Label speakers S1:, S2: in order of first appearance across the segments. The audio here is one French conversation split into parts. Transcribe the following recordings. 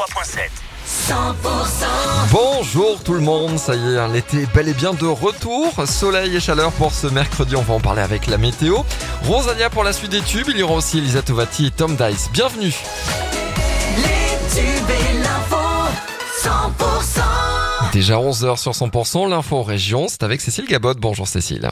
S1: 103.7.
S2: Bonjour tout le monde, ça y est, hein, l'été est bel et bien de retour. Soleil et chaleur pour ce mercredi, on va en parler avec la météo. Rosalia pour la suite des tubes, il y aura aussi Elisa Tovati et Tom Dice. Bienvenue
S1: Les tubes et l'info, 100%.
S2: Déjà 11h sur 100%, l'info région, c'est avec Cécile Gabot. Bonjour Cécile.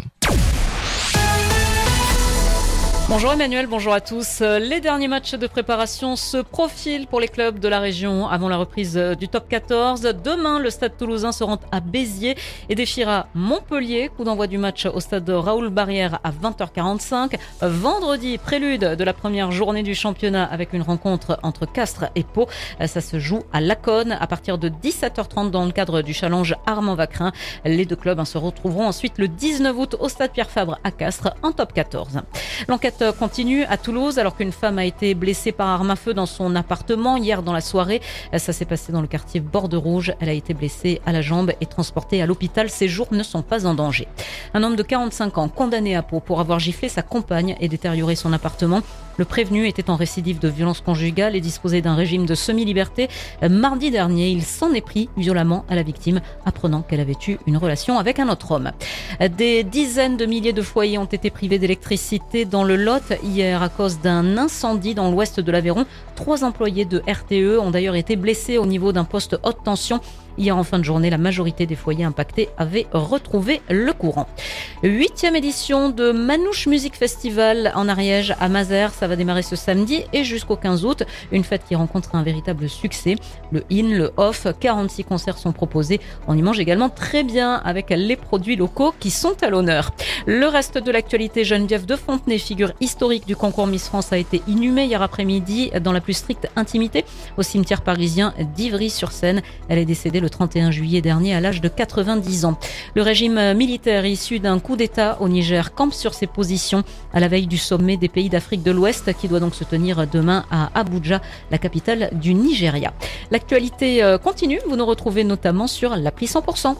S3: Bonjour Emmanuel, bonjour à tous. Les derniers matchs de préparation se profilent pour les clubs de la région avant la reprise du top 14. Demain, le stade toulousain se rend à Béziers et défiera Montpellier. Coup d'envoi du match au stade Raoul Barrière à 20h45. Vendredi, prélude de la première journée du championnat avec une rencontre entre Castres et Pau. Ça se joue à Laconne à partir de 17h30 dans le cadre du challenge Armand Vacrin. Les deux clubs hein, se retrouveront ensuite le 19 août au stade Pierre Fabre à Castres en top 14. L'enquête continue à Toulouse alors qu'une femme a été blessée par arme à feu dans son appartement hier dans la soirée. Ça s'est passé dans le quartier Borde Rouge. Elle a été blessée à la jambe et transportée à l'hôpital. Ses jours ne sont pas en danger. Un homme de 45 ans condamné à Pau pour avoir giflé sa compagne et détérioré son appartement. Le prévenu était en récidive de violence conjugale et disposait d'un régime de semi-liberté. Mardi dernier, il s'en est pris violemment à la victime, apprenant qu'elle avait eu une relation avec un autre homme. Des dizaines de milliers de foyers ont été privés d'électricité dans le Lot hier à cause d'un incendie dans l'ouest de l'Aveyron. Trois employés de RTE ont d'ailleurs été blessés au niveau d'un poste haute tension. Hier en fin de journée, la majorité des foyers impactés avaient retrouvé le courant. Huitième édition de Manouche Music Festival en Ariège à Mazères. Ça va démarrer ce samedi et jusqu'au 15 août. Une fête qui rencontre un véritable succès. Le in, le off, 46 concerts sont proposés. On y mange également très bien avec les produits locaux qui sont à l'honneur. Le reste de l'actualité, Geneviève de Fontenay, figure historique du concours Miss France, a été inhumée hier après-midi dans la plus stricte intimité au cimetière parisien d'Ivry-sur-Seine. Elle est décédée le 31 juillet dernier à l'âge de 90 ans. Le régime militaire issu d'un coup d'État au Niger campe sur ses positions à la veille du sommet des pays d'Afrique de l'Ouest qui doit donc se tenir demain à Abuja, la capitale du Nigeria. L'actualité euh, continue, vous nous retrouvez notamment sur l'appli 100%.